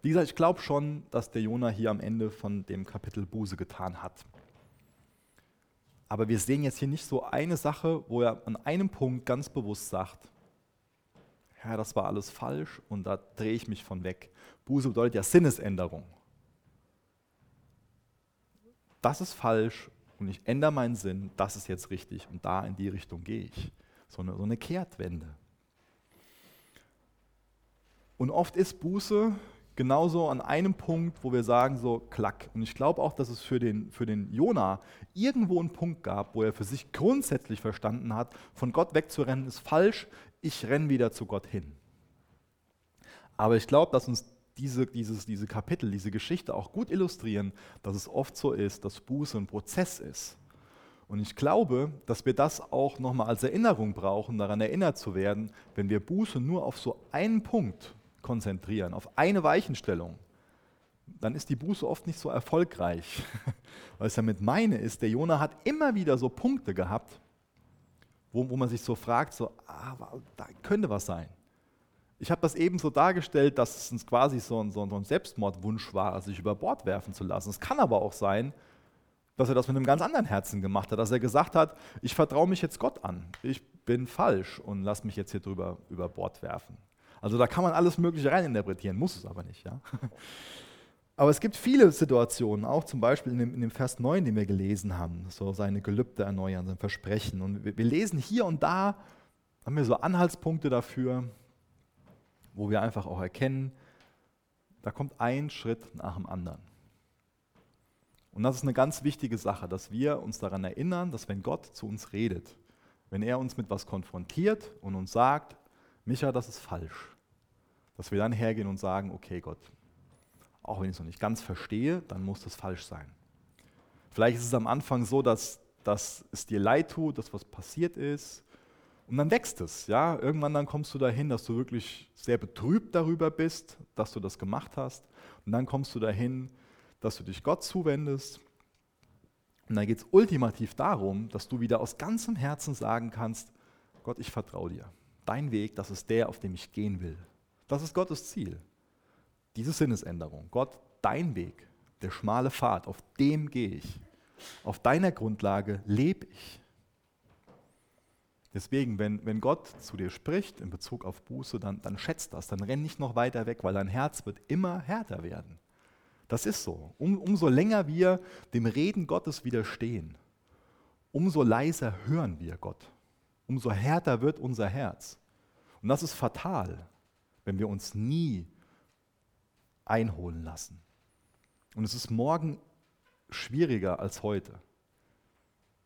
Wie gesagt, ich glaube schon, dass der Jonah hier am Ende von dem Kapitel Buße getan hat. Aber wir sehen jetzt hier nicht so eine Sache, wo er an einem Punkt ganz bewusst sagt, ja, das war alles falsch und da drehe ich mich von weg. Buße bedeutet ja Sinnesänderung. Das ist falsch und ich ändere meinen Sinn, das ist jetzt richtig und da in die Richtung gehe ich. So eine, so eine Kehrtwende. Und oft ist Buße genauso an einem Punkt, wo wir sagen so, klack. Und ich glaube auch, dass es für den, für den Jona irgendwo einen Punkt gab, wo er für sich grundsätzlich verstanden hat, von Gott wegzurennen ist falsch, ich renne wieder zu Gott hin. Aber ich glaube, dass uns diese, dieses, diese Kapitel, diese Geschichte auch gut illustrieren, dass es oft so ist, dass Buße ein Prozess ist. Und ich glaube, dass wir das auch nochmal als Erinnerung brauchen, daran erinnert zu werden, wenn wir Buße nur auf so einen Punkt konzentrieren, auf eine Weichenstellung, dann ist die Buße oft nicht so erfolgreich. Was ich damit meine ist, der Jonah hat immer wieder so Punkte gehabt, wo, wo man sich so fragt, so, ah, da könnte was sein. Ich habe das eben so dargestellt, dass es quasi so ein, so ein Selbstmordwunsch war, sich über Bord werfen zu lassen. Es kann aber auch sein, dass er das mit einem ganz anderen Herzen gemacht hat, dass er gesagt hat, ich vertraue mich jetzt Gott an, ich bin falsch und lass mich jetzt hier drüber über Bord werfen. Also da kann man alles Mögliche reininterpretieren, muss es aber nicht. Ja? Aber es gibt viele Situationen, auch zum Beispiel in dem, in dem, Vers 9, den wir gelesen haben, so seine Gelübde erneuern, sein Versprechen. Und wir, wir lesen hier und da, haben wir so Anhaltspunkte dafür, wo wir einfach auch erkennen, da kommt ein Schritt nach dem anderen. Und das ist eine ganz wichtige Sache, dass wir uns daran erinnern, dass wenn Gott zu uns redet, wenn er uns mit was konfrontiert und uns sagt, Micha, das ist falsch, dass wir dann hergehen und sagen, okay Gott, auch wenn ich es noch nicht ganz verstehe, dann muss das falsch sein. Vielleicht ist es am Anfang so, dass, dass es dir leid tut, dass was passiert ist. Und dann wächst es. Ja? Irgendwann dann kommst du dahin, dass du wirklich sehr betrübt darüber bist, dass du das gemacht hast. Und dann kommst du dahin, dass du dich Gott zuwendest. Und dann geht es ultimativ darum, dass du wieder aus ganzem Herzen sagen kannst, Gott, ich vertraue dir. Dein Weg, das ist der, auf dem ich gehen will. Das ist Gottes Ziel. Diese Sinnesänderung. Gott, dein Weg, der schmale Pfad, auf dem gehe ich. Auf deiner Grundlage lebe ich. Deswegen, wenn, wenn Gott zu dir spricht in Bezug auf Buße, dann, dann schätzt das, dann renn nicht noch weiter weg, weil dein Herz wird immer härter werden. Das ist so. Um, umso länger wir dem Reden Gottes widerstehen, umso leiser hören wir Gott. Umso härter wird unser Herz. Und das ist fatal, wenn wir uns nie einholen lassen. Und es ist morgen schwieriger als heute.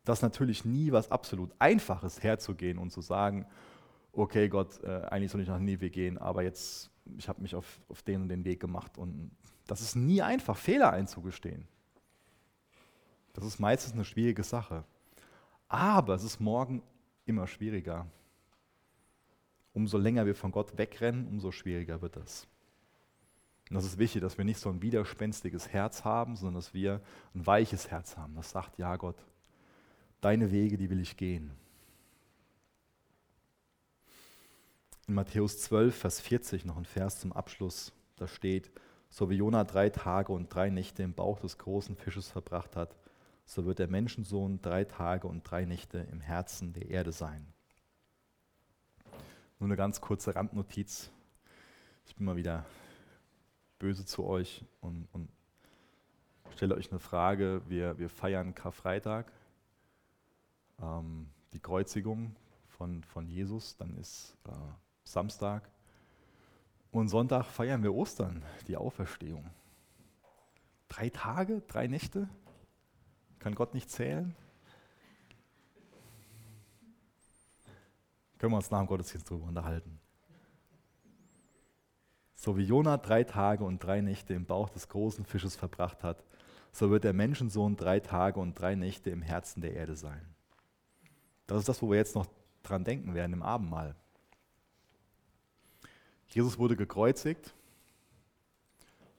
Das ist natürlich nie was absolut Einfaches herzugehen und zu sagen, okay Gott, äh, eigentlich soll ich nach Nive gehen, aber jetzt, ich habe mich auf, auf den und den Weg gemacht. Und das ist nie einfach, Fehler einzugestehen. Das ist meistens eine schwierige Sache. Aber es ist morgen immer schwieriger. Umso länger wir von Gott wegrennen, umso schwieriger wird es. Und das ist wichtig, dass wir nicht so ein widerspenstiges Herz haben, sondern dass wir ein weiches Herz haben, das sagt, ja Gott, deine Wege, die will ich gehen. In Matthäus 12, Vers 40 noch ein Vers zum Abschluss, da steht, so wie Jona drei Tage und drei Nächte im Bauch des großen Fisches verbracht hat, so wird der Menschensohn drei Tage und drei Nächte im Herzen der Erde sein. Nur eine ganz kurze Randnotiz. Ich bin mal wieder böse zu euch und, und stelle euch eine Frage. Wir, wir feiern Karfreitag, ähm, die Kreuzigung von, von Jesus, dann ist äh, Samstag. Und Sonntag feiern wir Ostern, die Auferstehung. Drei Tage, drei Nächte? Kann Gott nicht zählen? Können wir uns nach dem Gottesdienst darüber unterhalten. So wie Jonah drei Tage und drei Nächte im Bauch des großen Fisches verbracht hat, so wird der Menschensohn drei Tage und drei Nächte im Herzen der Erde sein. Das ist das, wo wir jetzt noch dran denken werden im Abendmahl. Jesus wurde gekreuzigt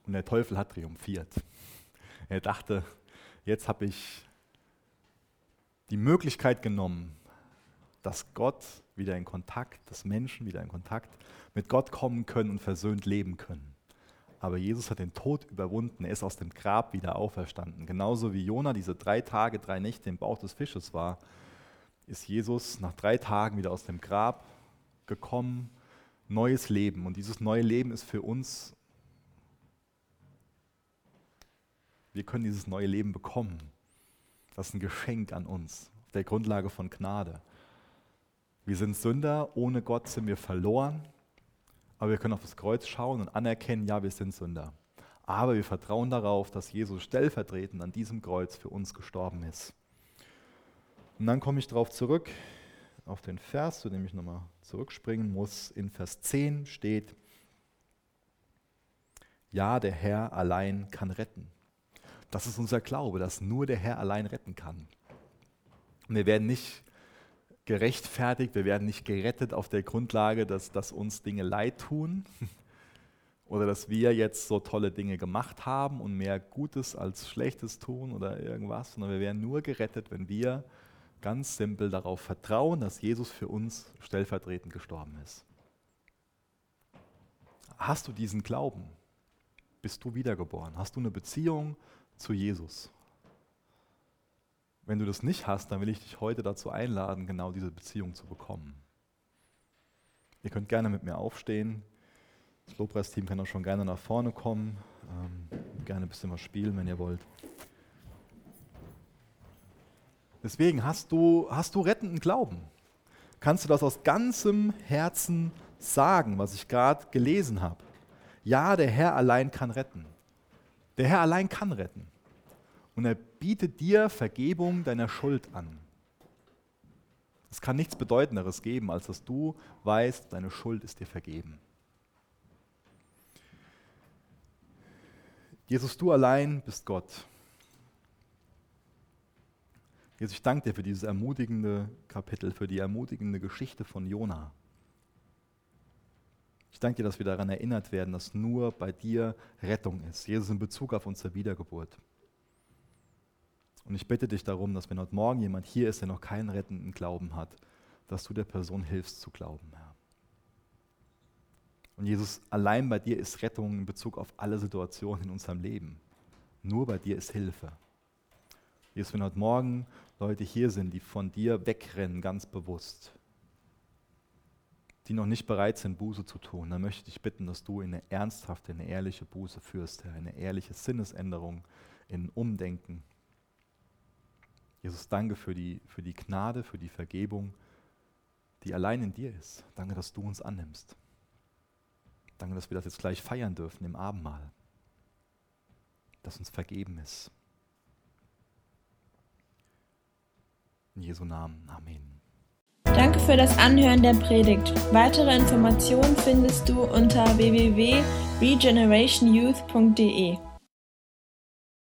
und der Teufel hat triumphiert. Er dachte, jetzt habe ich die Möglichkeit genommen, dass Gott wieder in Kontakt, dass Menschen wieder in Kontakt mit Gott kommen können und versöhnt leben können. Aber Jesus hat den Tod überwunden, er ist aus dem Grab wieder auferstanden. Genauso wie Jona diese drei Tage, drei Nächte im Bauch des Fisches war, ist Jesus nach drei Tagen wieder aus dem Grab gekommen, neues Leben. Und dieses neue Leben ist für uns, wir können dieses neue Leben bekommen. Das ist ein Geschenk an uns, auf der Grundlage von Gnade. Wir sind Sünder, ohne Gott sind wir verloren, aber wir können auf das Kreuz schauen und anerkennen, ja, wir sind Sünder. Aber wir vertrauen darauf, dass Jesus stellvertretend an diesem Kreuz für uns gestorben ist. Und dann komme ich darauf zurück, auf den Vers, zu dem ich nochmal zurückspringen muss. In Vers 10 steht, ja, der Herr allein kann retten. Das ist unser Glaube, dass nur der Herr allein retten kann. Und wir werden nicht gerechtfertigt, wir werden nicht gerettet auf der Grundlage, dass, dass uns Dinge leid tun oder dass wir jetzt so tolle Dinge gemacht haben und mehr Gutes als Schlechtes tun oder irgendwas, sondern wir werden nur gerettet, wenn wir ganz simpel darauf vertrauen, dass Jesus für uns stellvertretend gestorben ist. Hast du diesen Glauben? Bist du wiedergeboren? Hast du eine Beziehung zu Jesus? Wenn du das nicht hast, dann will ich dich heute dazu einladen, genau diese Beziehung zu bekommen. Ihr könnt gerne mit mir aufstehen. Das Lobpreisteam kann auch schon gerne nach vorne kommen. Ähm, gerne ein bisschen was spielen, wenn ihr wollt. Deswegen hast du, hast du rettenden Glauben. Kannst du das aus ganzem Herzen sagen, was ich gerade gelesen habe? Ja, der Herr allein kann retten. Der Herr allein kann retten und er bietet dir Vergebung deiner Schuld an. Es kann nichts Bedeutenderes geben, als dass du weißt, deine Schuld ist dir vergeben. Jesus, du allein bist Gott. Jesus, ich danke dir für dieses ermutigende Kapitel, für die ermutigende Geschichte von Jona. Ich danke dir, dass wir daran erinnert werden, dass nur bei dir Rettung ist. Jesus in Bezug auf unsere Wiedergeburt. Und ich bitte dich darum, dass wenn heute Morgen jemand hier ist, der noch keinen rettenden Glauben hat, dass du der Person hilfst zu glauben, Herr. Und Jesus, allein bei dir ist Rettung in Bezug auf alle Situationen in unserem Leben. Nur bei dir ist Hilfe. Jesus, wenn heute Morgen Leute hier sind, die von dir wegrennen, ganz bewusst, die noch nicht bereit sind, Buße zu tun, dann möchte ich dich bitten, dass du in eine ernsthafte, eine ehrliche Buße führst, Herr, eine ehrliche Sinnesänderung, in Umdenken, Jesus, danke für die, für die Gnade, für die Vergebung, die allein in dir ist. Danke, dass du uns annimmst. Danke, dass wir das jetzt gleich feiern dürfen im Abendmahl. Dass uns vergeben ist. In Jesu Namen. Amen. Danke für das Anhören der Predigt. Weitere Informationen findest du unter www.regenerationyouth.de.